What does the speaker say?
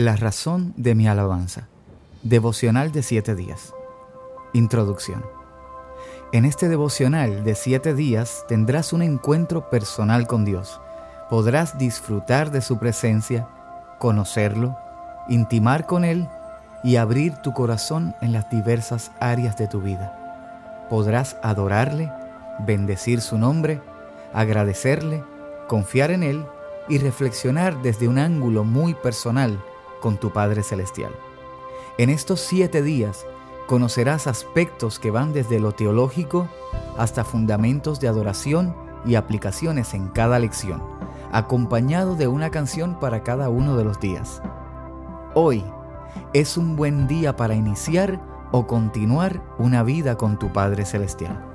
La razón de mi alabanza. Devocional de siete días. Introducción. En este devocional de siete días tendrás un encuentro personal con Dios. Podrás disfrutar de su presencia, conocerlo, intimar con Él y abrir tu corazón en las diversas áreas de tu vida. Podrás adorarle, bendecir su nombre, agradecerle, confiar en Él y reflexionar desde un ángulo muy personal con tu Padre Celestial. En estos siete días conocerás aspectos que van desde lo teológico hasta fundamentos de adoración y aplicaciones en cada lección, acompañado de una canción para cada uno de los días. Hoy es un buen día para iniciar o continuar una vida con tu Padre Celestial.